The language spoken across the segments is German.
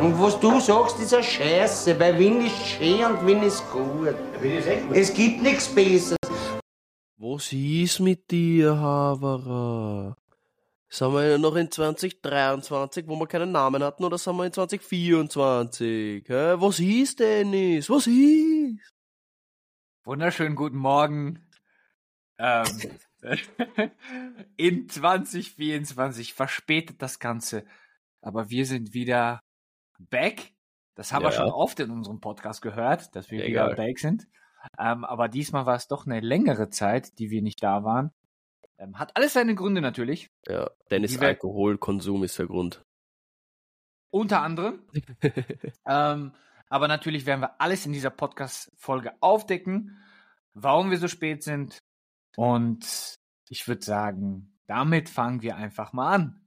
Und was du sagst, ist eine Scheiße, weil Wien ist schön und Wien ist gut. Es gibt nichts Besseres. Was ist mit dir, Haverer? Sind wir noch in 2023, wo wir keinen Namen hatten, oder sind wir in 2024? Hä? Was ist, Dennis? Was ist? Wunderschönen guten Morgen. Ähm, in 2024 verspätet das Ganze, aber wir sind wieder back. Das haben Ja. wir schon oft in unserem Podcast gehört, dass wir Ja, wieder egal. back sind. Ähm, aber diesmal war es doch eine längere Zeit, die wir nicht da waren. Ähm, hat alles seine Gründe natürlich. Ja, Dennis Alkoholkonsum ist der Grund. Unter anderem. ähm, aber natürlich werden wir alles in dieser Podcast-Folge aufdecken, warum wir so spät sind. Und ich würde sagen, damit fangen wir einfach mal an.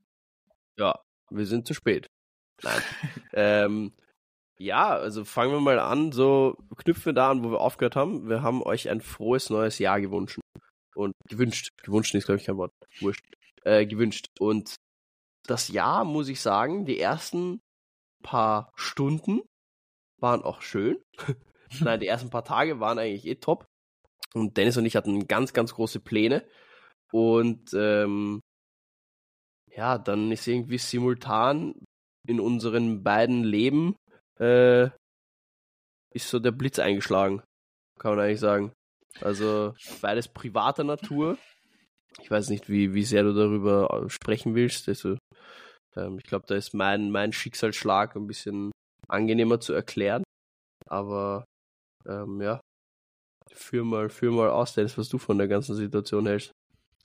Ja, wir sind zu spät. Nein. ähm, ja, also fangen wir mal an, so knüpfen wir da an, wo wir aufgehört haben. Wir haben euch ein frohes neues Jahr gewünscht. Und gewünscht. Gewünscht ist, glaube ich, kein Wort. Wurscht. Äh, gewünscht. Und das Jahr, muss ich sagen, die ersten paar Stunden waren auch schön. Nein, die ersten paar Tage waren eigentlich eh top. Und Dennis und ich hatten ganz, ganz große Pläne. Und ähm, ja, dann ist irgendwie simultan in unseren beiden Leben äh, ist so der Blitz eingeschlagen, kann man eigentlich sagen. Also beides privater Natur. Ich weiß nicht, wie, wie sehr du darüber sprechen willst. Also, ähm, ich glaube, da ist mein, mein Schicksalsschlag ein bisschen angenehmer zu erklären. Aber ähm, ja, führ mal, führ mal aus, Dennis, was du von der ganzen Situation hältst.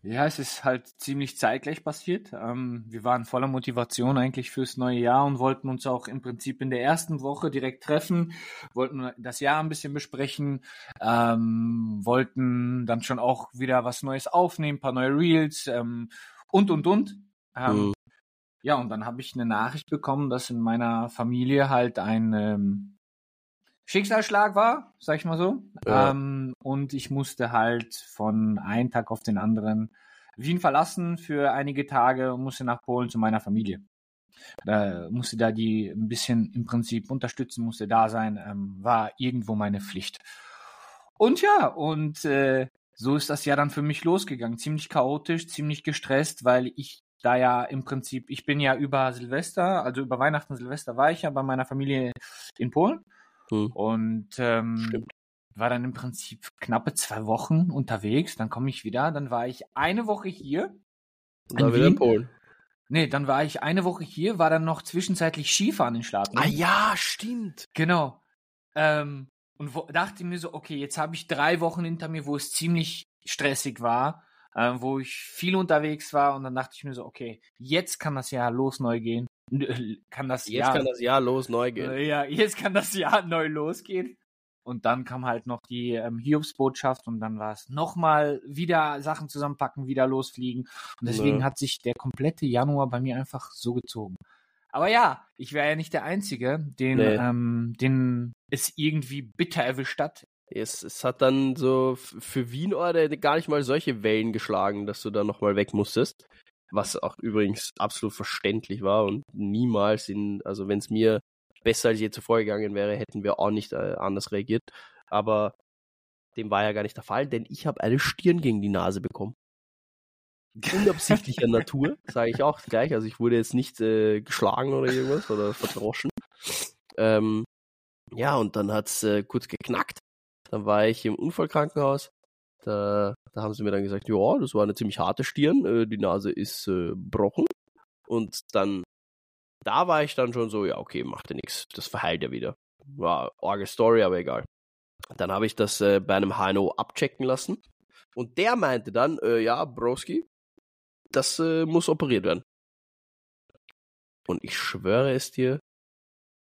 Ja, es ist halt ziemlich zeitgleich passiert. Ähm, wir waren voller Motivation eigentlich fürs neue Jahr und wollten uns auch im Prinzip in der ersten Woche direkt treffen, wollten das Jahr ein bisschen besprechen, ähm, wollten dann schon auch wieder was Neues aufnehmen, ein paar neue Reels ähm, und und und. Ähm, Mhm. Ja, und dann habe ich eine Nachricht bekommen, dass in meiner Familie halt ein ähm, Schicksalsschlag war, sag ich mal so. Ja. Ähm, und ich musste halt von einem Tag auf den anderen Wien verlassen für einige Tage und musste nach Polen zu meiner Familie. Da musste da die ein bisschen im Prinzip unterstützen, musste da sein, ähm, war irgendwo meine Pflicht. Und ja, und äh, so ist das ja dann für mich losgegangen. Ziemlich chaotisch, ziemlich gestresst, weil ich da ja im Prinzip, ich bin ja über Silvester, also über Weihnachten, Silvester war ich ja bei meiner Familie in Polen. Hm. Und ähm, Stimmt. war dann im Prinzip knappe zwei Wochen unterwegs. Dann komme ich wieder. Dann war ich eine Woche hier. Und da In wieder in? Polen. Nee, dann war ich eine Woche hier, war dann noch zwischenzeitlich Skifahren in Staaten. Ah ja, stimmt. Genau. Ähm, und wo, dachte mir so, okay, jetzt habe ich drei Wochen hinter mir, wo es ziemlich stressig war, äh, wo ich viel unterwegs war. Und dann dachte ich mir so, okay, jetzt kann das Jahr los neu gehen. N- Kann das Jetzt Jahr kann das Jahr los neu gehen. äh, Ja, jetzt kann das Jahr neu losgehen. Und dann kam halt noch die ähm, Hiobsbotschaft und dann war es nochmal wieder Sachen zusammenpacken, wieder losfliegen. Und deswegen Ja. hat sich der komplette Januar bei mir einfach so gezogen. Aber ja, ich wäre ja nicht der Einzige, den, Nee. ähm, den es irgendwie bitter erwischt hat. Es, es hat dann so für Wien oder gar nicht mal solche Wellen geschlagen, dass du da nochmal weg musstest. Was auch übrigens absolut verständlich war und niemals in, also wenn es mir besser als je zuvor gegangen wäre, hätten wir auch nicht äh, anders reagiert. Aber dem war ja gar nicht der Fall, denn ich habe eine Stirn gegen die Nase bekommen. Unabsichtlicher Natur, sage ich auch gleich. Also ich wurde jetzt nicht äh, geschlagen oder irgendwas oder verdroschen. Ähm, ja, und dann hat's äh, kurz geknackt. Dann war ich im Unfallkrankenhaus. Da, da haben sie mir dann gesagt, ja, das war eine ziemlich harte Stirn, äh, die Nase ist äh. Und dann, da war ich dann schon so, ja, okay, macht ja nichts, das verheilt ja wieder. War arge Story, aber egal. Dann habe ich das äh, bei einem HNO abchecken lassen. Und der meinte dann, äh, ja, Broski, das äh, muss operiert werden. Und ich schwöre es dir,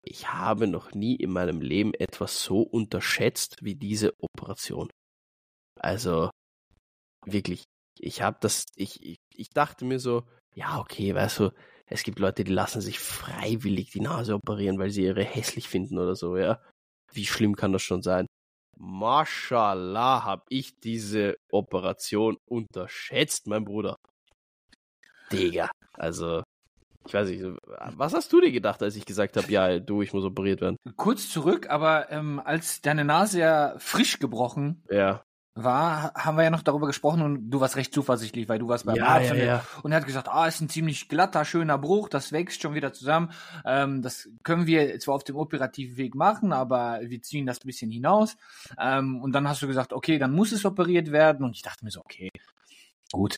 ich habe noch nie in meinem Leben etwas so unterschätzt wie diese Operation. Also, wirklich, ich habe das, ich, ich, ich dachte mir so, ja, okay, weißt du, es gibt Leute, die lassen sich freiwillig die Nase operieren, weil sie ihre hässlich finden oder so, ja. Wie schlimm kann das schon sein? Mashallah, hab ich diese Operation unterschätzt, mein Bruder. Digga, also, Ich weiß nicht, was hast du dir gedacht, als ich gesagt habe, ja, du, ich muss operiert werden? Kurz zurück, aber ähm, als deine Nase ja frisch gebrochen Ja. War, haben wir ja noch darüber gesprochen und du warst recht zuversichtlich, weil du warst beim Ja, Arzt ja, und, er- ja. und er hat gesagt, ah, ist ein ziemlich glatter, schöner Bruch, das wächst schon wieder zusammen. Ähm, das können wir zwar auf dem operativen Weg machen, aber wir ziehen das ein bisschen hinaus. Ähm, und dann hast du gesagt, okay, dann muss es operiert werden. Und ich dachte mir so, okay, gut.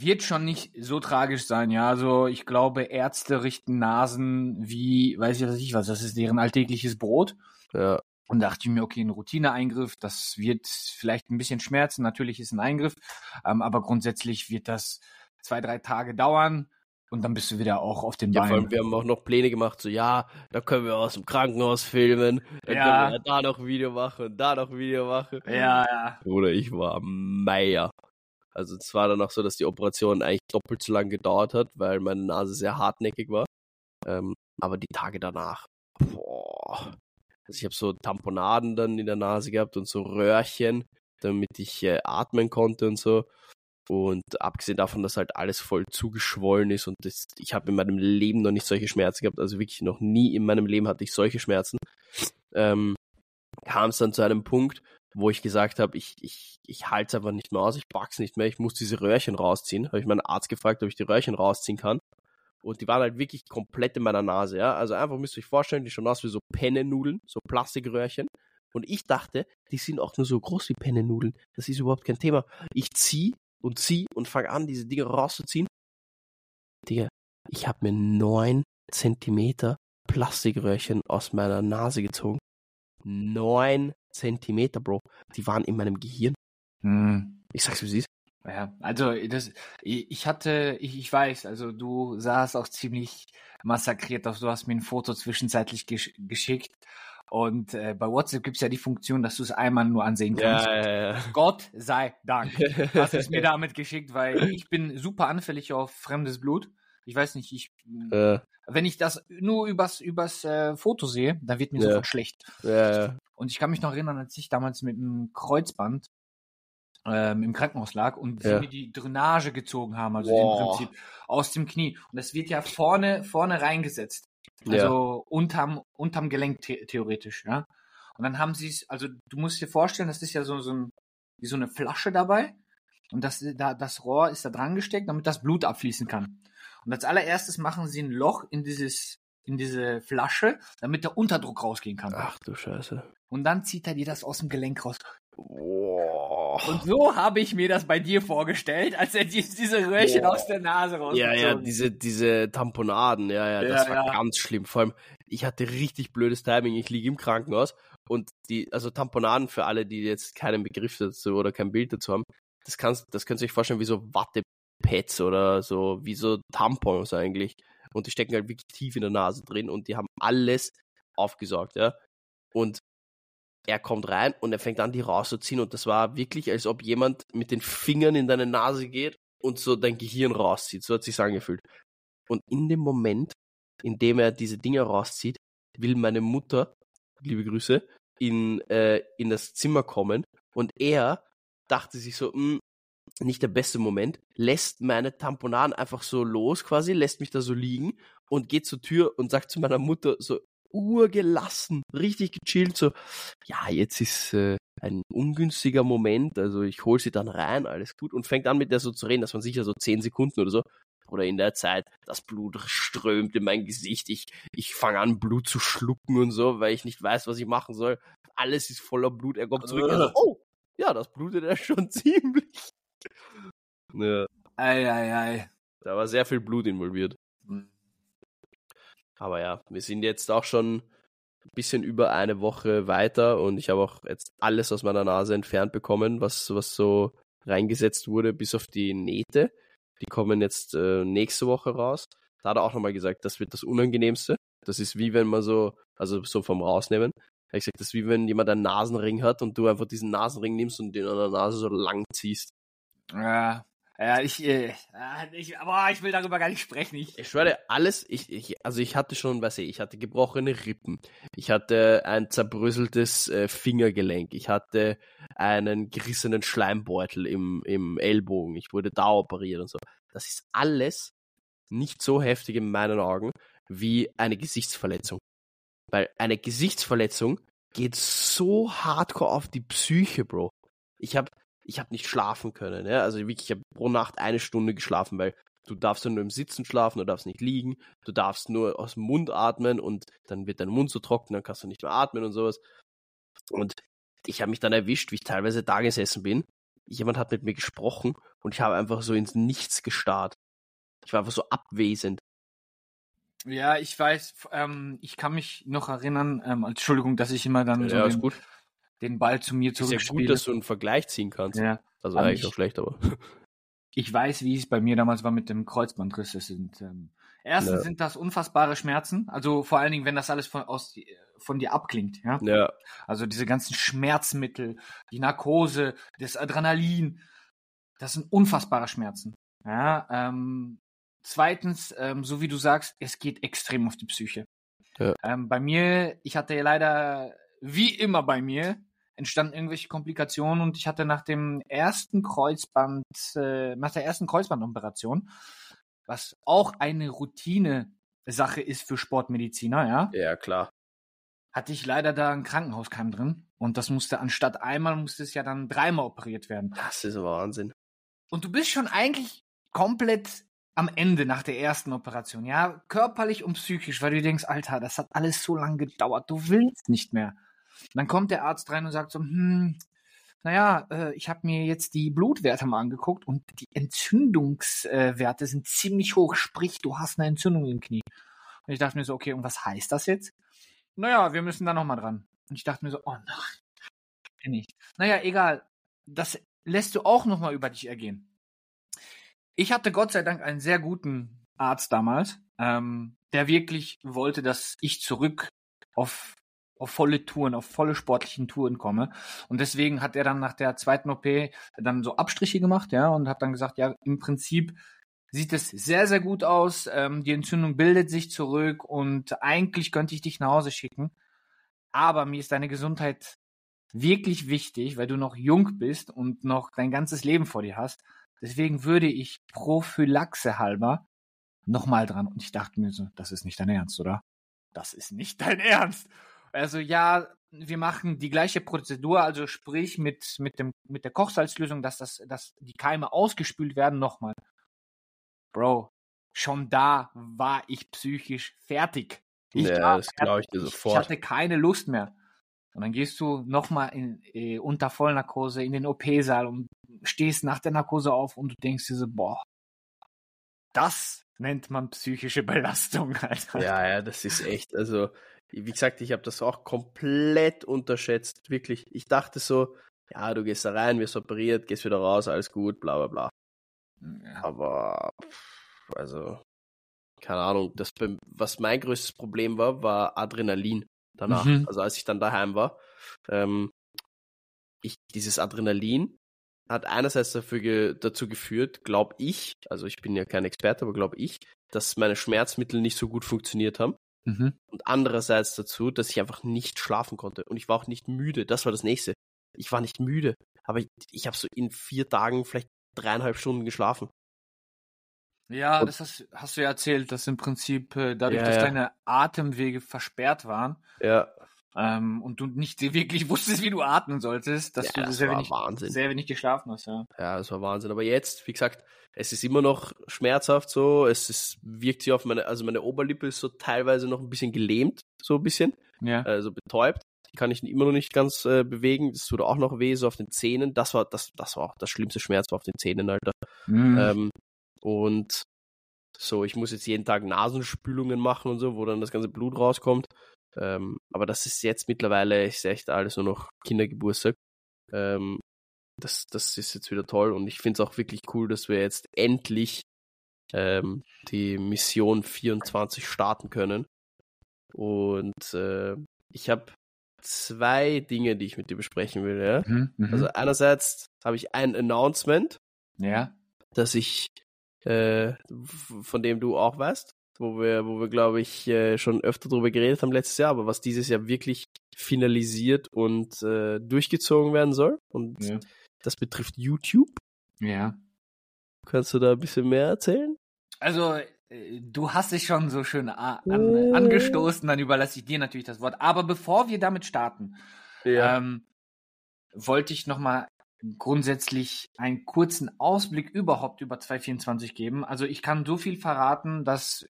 Wird schon nicht so tragisch sein, ja. Also ich glaube, Ärzte richten Nasen wie, weiß ich was ich was, das ist deren alltägliches Brot. Ja. Und dachte ich mir, okay, ein Routineeingriff, das wird vielleicht ein bisschen schmerzen. Natürlich ist ein Eingriff, ähm, aber grundsätzlich wird das zwei, drei Tage dauern und dann bist du wieder auch auf den Ja, vor allem, Beinen. wir haben auch noch Pläne gemacht, so, ja, da können wir aus dem Krankenhaus filmen, dann Ja. können wir da noch Video machen und da noch Video machen. Ja, ja. Bruder, ich war Meier. Also es war dann auch so, dass die Operation eigentlich doppelt so lang gedauert hat, weil meine Nase sehr hartnäckig war. Ähm, aber die Tage danach, boah. Also ich habe so Tamponaden dann in der Nase gehabt und so Röhrchen, damit ich äh, atmen konnte und so. Und abgesehen davon, dass halt alles voll zugeschwollen ist und das, ich habe in meinem Leben noch nicht solche Schmerzen gehabt, also wirklich noch nie in meinem Leben hatte ich solche Schmerzen, ähm, kam es dann zu einem Punkt, wo ich gesagt habe, ich, ich, ich halte es einfach nicht mehr aus, ich pack's nicht mehr, ich muss diese Röhrchen rausziehen. Habe ich meinen Arzt gefragt, ob ich die Röhrchen rausziehen kann. Und die waren halt wirklich komplett in meiner Nase, ja. Also einfach müsst ihr euch vorstellen, die schauen aus wie so Pennennudeln, so Plastikröhrchen. Und ich dachte, die sind auch nur so groß wie Pennennudeln. Das ist überhaupt kein Thema. Ich zieh und zieh und fange an, diese Dinge rauszuziehen. Digga, ich habe mir neun Zentimeter Plastikröhrchen aus meiner Nase gezogen. Neun Zentimeter, Bro. Die waren in meinem Gehirn. Hm. Ich sag's, wie sie ist. Ja, also das, ich hatte, ich, ich weiß, also du sahst auch ziemlich massakriert aus. Du hast mir ein Foto zwischenzeitlich gesch geschickt. Und äh, bei WhatsApp gibt's ja die Funktion, dass du es einmal nur ansehen kannst. ja, ja. Gott sei Dank. hast es mir damit geschickt, weil ich bin super anfällig auf fremdes Blut. Ich weiß nicht, ich, Äh, wenn ich das nur übers, übers äh, Foto sehe, dann wird mir Ja. sofort schlecht. ja, ja. Und ich kann mich noch erinnern, als ich damals mit einem Kreuzband ähm, im Krankenhaus lag und sie Ja. mir die Drainage gezogen haben, also Boah. im Prinzip aus dem Knie. Und das wird ja vorne, vorne reingesetzt. Ja. Also unterm, unterm Gelenk the theoretisch, ja. Und dann haben sie es, also du musst dir vorstellen, das ist ja so, so, ein, wie so eine Flasche dabei. Und das, da, das Rohr ist da dran gesteckt, damit das Blut abfließen kann. Und als allererstes machen sie ein Loch in dieses, in diese Flasche, damit der Unterdruck rausgehen kann. Ach du Scheiße. Und dann zieht er dir das aus dem Gelenk raus. Boah. Und so habe ich mir das bei dir vorgestellt, als er die, diese Röhrchen Boah. aus der Nase Ja, rausgezogen ja, diese, diese Tamponaden, ja, ja, das Ja, war ja. ganz schlimm. Vor allem, ich hatte richtig blödes Timing. Ich liege im Krankenhaus und die, also Tamponaden für alle, die jetzt keinen Begriff dazu oder kein Bild dazu haben, das kannst, das könnt ihr euch vorstellen wie so Wattepads oder so, wie so Tampons eigentlich. Und die stecken halt wirklich tief in der Nase drin und die haben alles aufgesaugt, ja. Und er kommt rein und er fängt an, die rauszuziehen und das war wirklich, als ob jemand mit den Fingern in deine Nase geht und so dein Gehirn rauszieht. So hat sich's angefühlt. Und in dem Moment, in dem er diese Dinger rauszieht, will meine Mutter, liebe Grüße, in, äh, in das Zimmer kommen und er dachte sich so, "Hm, nicht der beste Moment, lässt meine Tamponaden einfach so los quasi, lässt mich da so liegen und geht zur Tür und sagt zu meiner Mutter so urgelassen, richtig gechillt, so, ja, jetzt ist äh, ein ungünstiger Moment, also ich hol sie dann rein, alles gut und fängt an mit der so zu reden, das waren sicher so zehn Sekunden oder so. Oder in der Zeit, das Blut strömt in mein Gesicht, ich, ich fange an, Blut zu schlucken und so, weil ich nicht weiß, was ich machen soll. Alles ist voller Blut, er kommt zurück, er so, oh, ja, das blutet ja schon ziemlich. Ja, Ei, ei, ei. da war sehr viel Blut involviert. Aber ja, wir sind jetzt auch schon ein bisschen über eine Woche weiter und ich habe auch jetzt alles aus meiner Nase entfernt bekommen, was, was so reingesetzt wurde, bis auf die Nähte. Die kommen jetzt äh, nächste Woche raus. Da hat er auch nochmal gesagt, das wird das Unangenehmste. Das ist wie wenn man so, also so vom Rausnehmen. Hat gesagt, das ist wie wenn jemand einen Nasenring hat und du einfach diesen Nasenring nimmst und den an der Nase so lang ziehst. Ja, ja, ich, äh, ich, aber ich will darüber gar nicht sprechen. Ich, Ich schwöre, alles, ich, ich, also ich hatte schon, weiß ich, ich hatte gebrochene Rippen, ich hatte ein zerbröseltes äh, Fingergelenk, ich hatte einen gerissenen Schleimbeutel im, im Ellbogen, ich wurde da operiert und so. Das ist alles nicht so heftig in meinen Augen wie eine Gesichtsverletzung. Weil eine Gesichtsverletzung geht so hardcore auf die Psyche, Bro. Ich habe ich hab nicht schlafen können. Ja? Also wirklich, ich habe pro Nacht eine Stunde geschlafen, weil du darfst nur im Sitzen schlafen, du darfst nicht liegen, du darfst nur aus dem Mund atmen und dann wird dein Mund so trocken, dann kannst du nicht mehr atmen und sowas. Und ich habe mich dann erwischt, wie ich teilweise da gesessen bin. Jemand hat mit mir gesprochen und ich habe einfach so ins Nichts gestarrt. Ich war einfach so abwesend. Ja, ich weiß, ähm, ich kann mich noch erinnern, ähm, Entschuldigung, dass ich immer dann ja, so den, den, Ball zu mir zurückspiele. Ist ja gut, dass du einen Vergleich ziehen kannst. Ja. Also eigentlich auch schlecht, aber. Ich weiß, wie es bei mir damals war mit dem Kreuzbandriss. Das sind, ähm, erstens ja. sind das unfassbare Schmerzen, also vor allen Dingen, wenn das alles von, aus, von dir abklingt, ja? ja. Also diese ganzen Schmerzmittel, die Narkose, das Adrenalin, das sind unfassbare Schmerzen. Ja, ähm, Zweitens, ähm, so wie du sagst, es geht extrem auf die Psyche. Ja. Ähm, bei mir, ich hatte ja leider, wie immer bei mir, entstanden irgendwelche Komplikationen und ich hatte nach dem ersten Kreuzband, äh, nach der ersten Kreuzbandoperation, was auch eine Routine-Sache ist für Sportmediziner, ja. Ja, klar. Hatte ich leider da ein Krankenhauskeim drin und das musste anstatt einmal, musste es ja dann dreimal operiert werden. Das ist Wahnsinn. Und du bist schon eigentlich komplett am Ende nach der ersten Operation, ja, körperlich und psychisch, weil du denkst, Alter, das hat alles so lange gedauert, du willst nicht mehr. Und dann kommt der Arzt rein und sagt so, hm, naja, äh, ich habe mir jetzt die Blutwerte mal angeguckt und die Entzündungswerte sind ziemlich hoch, sprich, du hast eine Entzündung im Knie. Und ich dachte mir so, okay, und was heißt das jetzt? Naja, wir müssen da nochmal dran. Und ich dachte mir so, oh nein, nicht. Naja, egal, das lässt du auch nochmal über dich ergehen. Ich hatte Gott sei Dank einen sehr guten Arzt damals, ähm, der wirklich wollte, dass ich zurück auf, auf volle Touren, auf volle sportlichen Touren komme. Und deswegen hat er dann nach der zweiten OP dann so Abstriche gemacht, ja, und hat dann gesagt, ja, im Prinzip sieht es sehr, sehr gut aus. Ähm, die Entzündung bildet sich zurück und eigentlich könnte ich dich nach Hause schicken. Aber mir ist deine Gesundheit wirklich wichtig, weil du noch jung bist und noch dein ganzes Leben vor dir hast. Deswegen würde ich Prophylaxe halber nochmal dran. Und ich dachte mir so, das ist nicht dein Ernst, oder? Das ist nicht dein Ernst. Also ja, wir machen die gleiche Prozedur, also sprich mit, mit, dem, mit der Kochsalzlösung, dass, das, dass die Keime ausgespült werden, nochmal. Bro, schon da war ich psychisch fertig. Ich ja, das glaube ich dir sofort. Ich hatte keine Lust mehr. Und dann gehst du nochmal äh, unter Vollnarkose in den OP-Saal und stehst nach der Narkose auf und du denkst dir so, boah, das nennt man psychische Belastung. Alter. Ja, ja, das ist echt, also wie gesagt, ich habe das auch komplett unterschätzt, wirklich. Ich dachte so, ja, du gehst da rein, wirst operiert, gehst wieder raus, alles gut, bla bla bla. Ja. Aber, also, keine Ahnung, das, was mein größtes Problem war, war Adrenalin danach. Mhm. Also als ich dann daheim war, ähm, ich, dieses Adrenalin hat einerseits dafür ge dazu geführt, glaube ich, also ich bin ja kein Experte, aber glaube ich, dass meine Schmerzmittel nicht so gut funktioniert haben. Mhm. Und andererseits dazu, dass ich einfach nicht schlafen konnte. Und ich war auch nicht müde. Das war das nächste. Ich war nicht müde. Aber ich, ich habe so in vier Tagen vielleicht dreieinhalb Stunden geschlafen. Ja, das hast, hast, du ja erzählt, dass im Prinzip äh, dadurch, ja, dass ja. deine Atemwege versperrt waren ja. Ähm, und du nicht wirklich wusstest, wie du atmen solltest, dass ja, du sehr wenig, Wahnsinn. sehr wenig geschlafen hast. Ja. ja, das war Wahnsinn. Aber jetzt, wie gesagt, es ist immer noch schmerzhaft so. Es ist, wirkt sich auf meine, also meine Oberlippe ist so teilweise noch ein bisschen gelähmt, so ein bisschen. Ja. Also betäubt. Die kann ich immer noch nicht ganz äh, bewegen. Das tut auch noch weh, so auf den Zähnen. Das war, das, das war auch das schlimmste Schmerz war auf den Zähnen, Alter. Mhm. Ähm, und so, ich muss jetzt jeden Tag Nasenspülungen machen und so, wo dann das ganze Blut rauskommt. Ähm, aber das ist jetzt mittlerweile, ist echt alles nur noch Kindergeburtstag. Ähm, das, das ist jetzt wieder toll und ich finde es auch wirklich cool, dass wir jetzt endlich ähm, die Mission 24 starten können. Und äh, ich habe zwei Dinge, die ich mit dir besprechen will. Ja? Mhm, mhm. also einerseits habe ich ein Announcement, ja. dass ich äh, von dem du auch weißt, wo wir, wo wir, glaube ich, äh, schon öfter darüber geredet haben letztes Jahr, aber was dieses Jahr wirklich finalisiert und äh, durchgezogen werden soll. Und ja. das betrifft YouTube. Ja. Kannst du da ein bisschen mehr erzählen? Also, äh, du hast dich schon so schön an, an, angestoßen, dann überlasse ich dir natürlich das Wort. Aber bevor wir damit starten, ja. ähm, wollte ich nochmal grundsätzlich einen kurzen Ausblick überhaupt über 2024 geben. Also ich kann so viel verraten, dass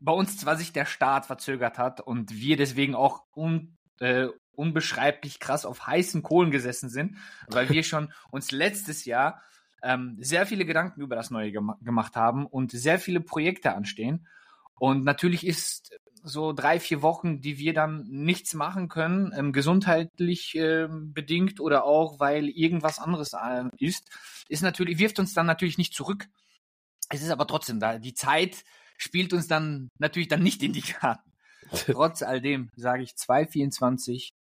bei uns zwar sich der Start verzögert hat und wir deswegen auch un, äh, unbeschreiblich krass auf heißen Kohlen gesessen sind, weil wir schon uns letztes Jahr ähm, sehr viele Gedanken über das Neue gem gemacht haben und sehr viele Projekte anstehen. Und natürlich ist so drei, vier Wochen, die wir dann nichts machen können, ähm, gesundheitlich äh, bedingt oder auch, weil irgendwas anderes äh, ist, ist natürlich, wirft uns dann natürlich nicht zurück. Es ist aber trotzdem da. Die Zeit spielt uns dann natürlich dann nicht in die Karten. Trotz all dem sage ich, 224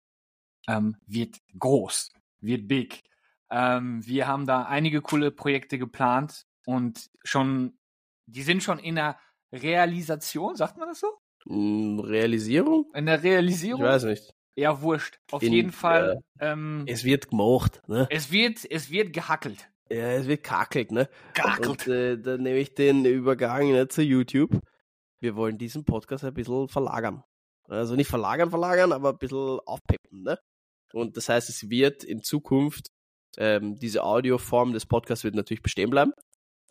ähm, wird groß, wird big. Ähm, wir haben da einige coole Projekte geplant und schon, die sind schon in der Realisation, sagt man das so? Hm, Realisierung? In der Realisierung? Ich weiß nicht. Ja, wurscht. Auf in, jeden Fall. Äh, ähm, es wird gemacht, ne? Es wird, es wird gehackelt. Ja, es wird kackelt, ne? Gehackelt. Und äh, da nehme ich den Übergang ne, zu YouTube. Wir wollen diesen Podcast ein bisschen verlagern. Also nicht verlagern, verlagern, aber ein bisschen aufpeppen, ne? Und das heißt, es wird in Zukunft ähm, diese Audioform des Podcasts wird natürlich bestehen bleiben.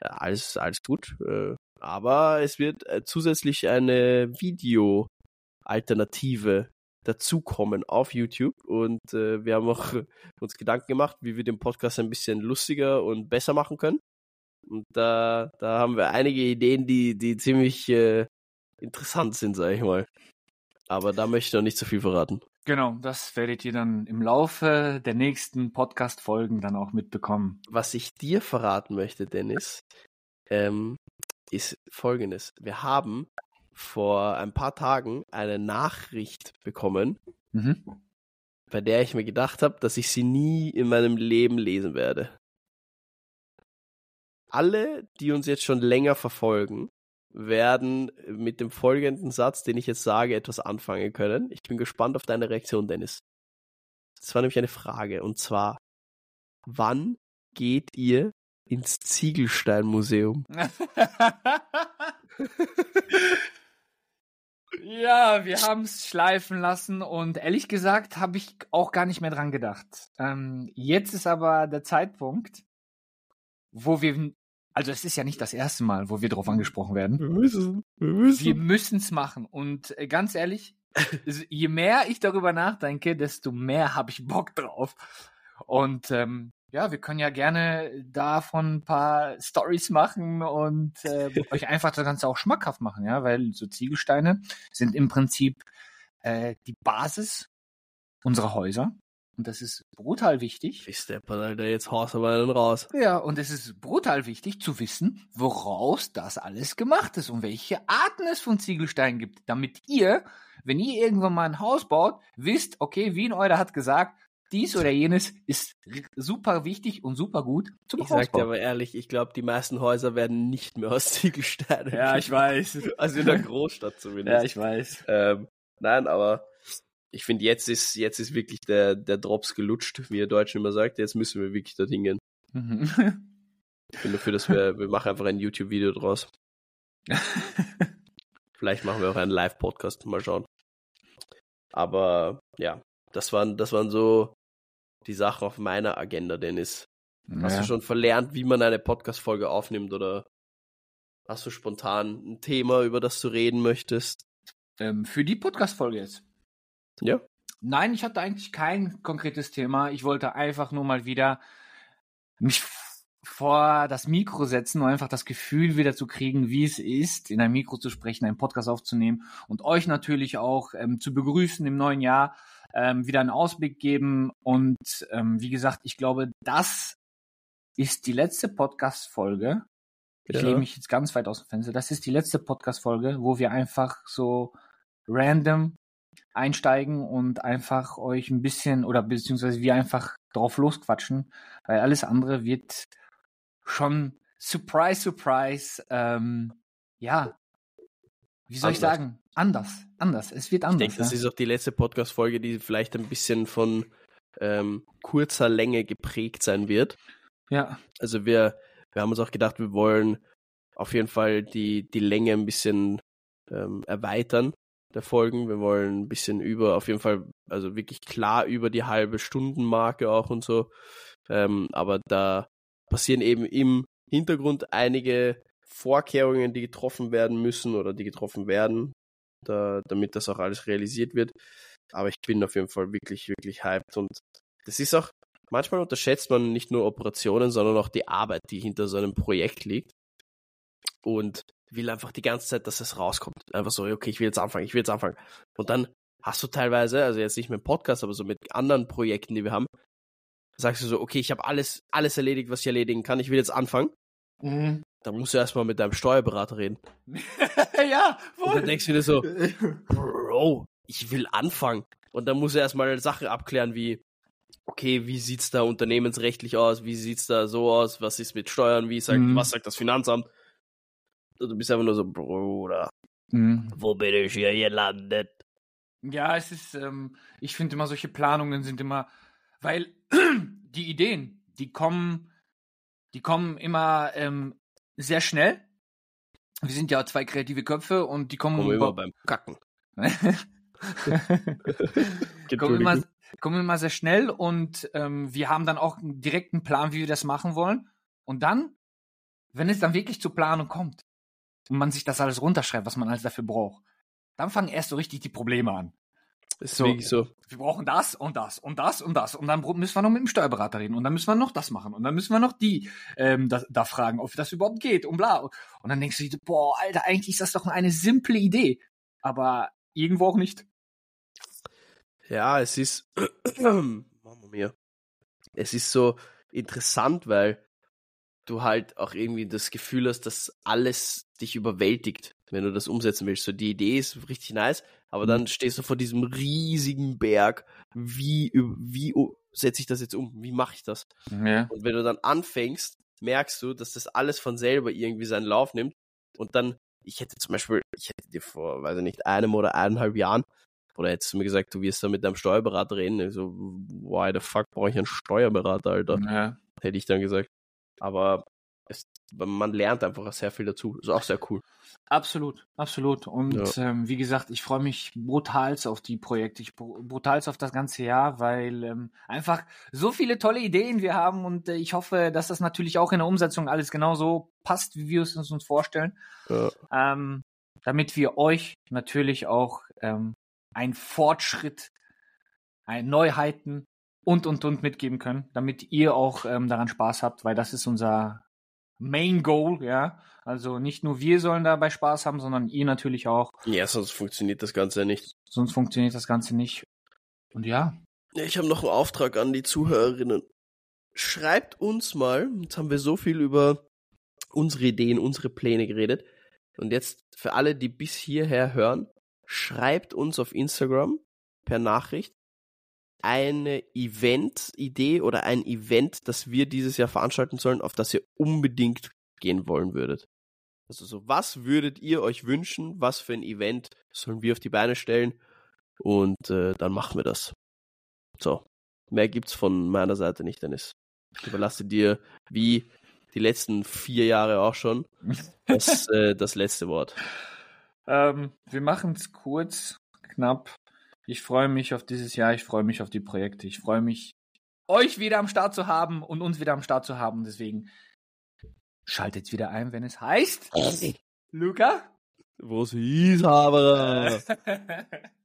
Ja, alles, alles gut. Äh, aber es wird äh, zusätzlich eine Video-Alternative dazukommen auf YouTube und äh, wir haben auch uns Gedanken gemacht, wie wir den Podcast ein bisschen lustiger und besser machen können. Und da, da haben wir einige Ideen, die, die ziemlich äh, interessant sind, sag ich mal. Aber da möchte ich noch nicht so viel verraten. Genau, das werdet ihr dann im Laufe der nächsten Podcast-Folgen dann auch mitbekommen. Was ich dir verraten möchte, Dennis, ähm, ist folgendes. Wir haben vor ein paar Tagen eine Nachricht bekommen, mhm. bei der ich mir gedacht habe, dass ich sie nie in meinem Leben lesen werde. Alle, die uns jetzt schon länger verfolgen, werden mit dem folgenden Satz, den ich jetzt sage, etwas anfangen können. Ich bin gespannt auf deine Reaktion, Dennis. Das war nämlich eine Frage und zwar, wann geht ihr ins Ziegelsteinmuseum? ja, wir haben es schleifen lassen und ehrlich gesagt habe ich auch gar nicht mehr dran gedacht. Ähm, jetzt ist aber der Zeitpunkt, wo wir also es ist ja nicht das erste Mal, wo wir darauf angesprochen werden. Wir müssen. Wir müssen. Wir müssen es machen. Und äh, ganz ehrlich, je mehr ich darüber nachdenke, desto mehr habe ich Bock drauf. Und ähm, ja, wir können ja gerne davon ein paar Stories machen und äh, euch einfach das Ganze auch schmackhaft machen, ja, weil so Ziegelsteine sind im Prinzip äh, die Basis unserer Häuser. Und das ist brutal wichtig. Ich steppe Alter, jetzt haust du mal raus. Ja, und es ist brutal wichtig zu wissen, woraus das alles gemacht ist und welche Arten es von Ziegelsteinen gibt, damit ihr, wenn ihr irgendwann mal ein Haus baut, wisst, okay, wie ein Euler hat gesagt, dies oder jenes ist super wichtig und super gut zum Ich sag dir aber ehrlich, ich glaube, die meisten Häuser werden nicht mehr aus Ziegelsteinen. Ja, ich weiß. Also in der Großstadt zumindest. Ja, ich weiß. Ähm, nein, aber ich finde, jetzt ist, jetzt ist wirklich der, der Drops gelutscht, wie ihr Deutschen immer sagt. Jetzt müssen wir wirklich dorthin gehen. Mhm. ich bin dafür, dass wir, wir machen einfach ein YouTube-Video draus. Vielleicht machen wir auch einen Live-Podcast, mal schauen. Aber ja, das waren, das waren so die Sachen auf meiner Agenda, Dennis. Naja. Hast du schon verlernt, wie man eine Podcast-Folge aufnimmt oder hast du spontan ein Thema, über das du reden möchtest? Ähm, für die Podcast-Folge jetzt. Ja. Nein, ich hatte eigentlich kein konkretes Thema. Ich wollte einfach nur mal wieder mich vor das Mikro setzen, um einfach das Gefühl wieder zu kriegen, wie es ist, in einem Mikro zu sprechen, einen Podcast aufzunehmen und euch natürlich auch ähm, zu begrüßen im neuen Jahr, ähm, wieder einen Ausblick geben. Und ähm, wie gesagt, ich glaube, das ist die letzte Podcast-Folge. Ich ja. lehne mich jetzt ganz weit aus dem Fenster. Das ist die letzte Podcast-Folge, wo wir einfach so random einsteigen und einfach euch ein bisschen oder beziehungsweise wir einfach drauf losquatschen, weil alles andere wird schon surprise, surprise, ähm, ja, wie soll anders. ich sagen, anders, anders. Es wird anders. Ich denke, ja? das ist auch die letzte Podcast-Folge, die vielleicht ein bisschen von ähm, kurzer Länge geprägt sein wird. Ja. Also wir, wir haben uns auch gedacht, wir wollen auf jeden Fall die, die Länge ein bisschen ähm, erweitern der Folgen. Wir wollen ein bisschen über, auf jeden Fall, also wirklich klar über die halbe Stundenmarke auch und so. Ähm, aber da passieren eben im Hintergrund einige Vorkehrungen, die getroffen werden müssen oder die getroffen werden, da, damit das auch alles realisiert wird. Aber ich bin auf jeden Fall wirklich, wirklich hyped und das ist auch, manchmal unterschätzt man nicht nur Operationen, sondern auch die Arbeit, die hinter so einem Projekt liegt. Und will einfach die ganze Zeit, dass es rauskommt. Einfach so, okay, ich will jetzt anfangen, ich will jetzt anfangen. Und dann hast du teilweise, also jetzt nicht mit dem Podcast, aber so mit anderen Projekten, die wir haben, sagst du so, okay, ich habe alles, alles erledigt, was ich erledigen kann, ich will jetzt anfangen. Mhm. Dann musst du erstmal mit deinem Steuerberater reden. ja, voll. Und dann denkst du dir so, Bro, ich will anfangen. Und dann musst du erstmal Sachen abklären wie, okay, wie sieht's da unternehmensrechtlich aus, wie sieht's da so aus, was ist mit Steuern, wie sagt, mhm. was sagt das Finanzamt? Du bist einfach nur so, Bruder, mhm. wo bin ich hier gelandet? Ja, es ist, ähm, ich finde immer solche Planungen sind immer, weil die Ideen, die kommen, die kommen immer ähm, sehr schnell. Wir sind ja zwei kreative Köpfe und die kommen, kommen immer beim Kacken. kommen, immer, kommen immer sehr schnell und ähm, wir haben dann auch einen direkten Plan, wie wir das machen wollen. Und dann, wenn es dann wirklich zur Planung kommt und man sich das alles runterschreibt, was man alles dafür braucht, dann fangen erst so richtig die Probleme an. Ist so, wirklich so. Wir brauchen das und das und das und das. Und dann müssen wir noch mit dem Steuerberater reden. Und dann müssen wir noch das machen. Und dann müssen wir noch die ähm, da, da fragen, ob das überhaupt geht und bla. Und dann denkst du dir, boah, Alter, eigentlich ist das doch eine simple Idee. Aber irgendwo auch nicht. Ja, es ist. Mama mia. Es ist so interessant, weil du halt auch irgendwie das Gefühl hast, dass alles dich überwältigt, wenn du das umsetzen willst. So die Idee ist richtig nice, aber dann mhm. stehst du vor diesem riesigen Berg. Wie, wie setze ich das jetzt um? Wie mache ich das? Ja. Und wenn du dann anfängst, merkst du, dass das alles von selber irgendwie seinen Lauf nimmt. Und dann, ich hätte zum Beispiel, ich hätte dir vor, weiß ich nicht, einem oder eineinhalb Jahren, oder hättest du mir gesagt, du wirst da mit deinem Steuerberater reden. Ich so, why the fuck brauche ich einen Steuerberater, Alter? Ja. Hätte ich dann gesagt. Aber es, man lernt einfach sehr viel dazu. Ist auch sehr cool. Absolut, absolut. Und ja. ähm, wie gesagt, ich freue mich brutals auf die Projekte, ich brutals auf das ganze Jahr, weil ähm, einfach so viele tolle Ideen wir haben und äh, ich hoffe, dass das natürlich auch in der Umsetzung alles genauso passt, wie wir es uns vorstellen. Ja. Ähm, damit wir euch natürlich auch ähm, einen Fortschritt, ein Neuheiten und und und mitgeben können, damit ihr auch ähm, daran Spaß habt, weil das ist unser Main Goal, ja. Also nicht nur wir sollen dabei Spaß haben, sondern ihr natürlich auch. Ja, sonst funktioniert das Ganze nicht. Sonst funktioniert das Ganze nicht. Und ja. ja ich habe noch einen Auftrag an die Zuhörerinnen. Schreibt uns mal, jetzt haben wir so viel über unsere Ideen, unsere Pläne geredet. Und jetzt für alle, die bis hierher hören, schreibt uns auf Instagram per Nachricht eine Event-Idee oder ein Event, das wir dieses Jahr veranstalten sollen, auf das ihr unbedingt gehen wollen würdet. Also so, was würdet ihr euch wünschen? Was für ein Event sollen wir auf die Beine stellen? Und äh, dann machen wir das. So, mehr gibt's von meiner Seite nicht, Dennis. Ich überlasse dir, wie die letzten vier Jahre auch schon, das, äh, das letzte Wort. Ähm, wir machen es kurz, knapp. Ich freue mich auf dieses Jahr, ich freue mich auf die Projekte, ich freue mich, euch wieder am Start zu haben und uns wieder am Start zu haben. Deswegen schaltet wieder ein, wenn es heißt. Luca? Was hieß aber?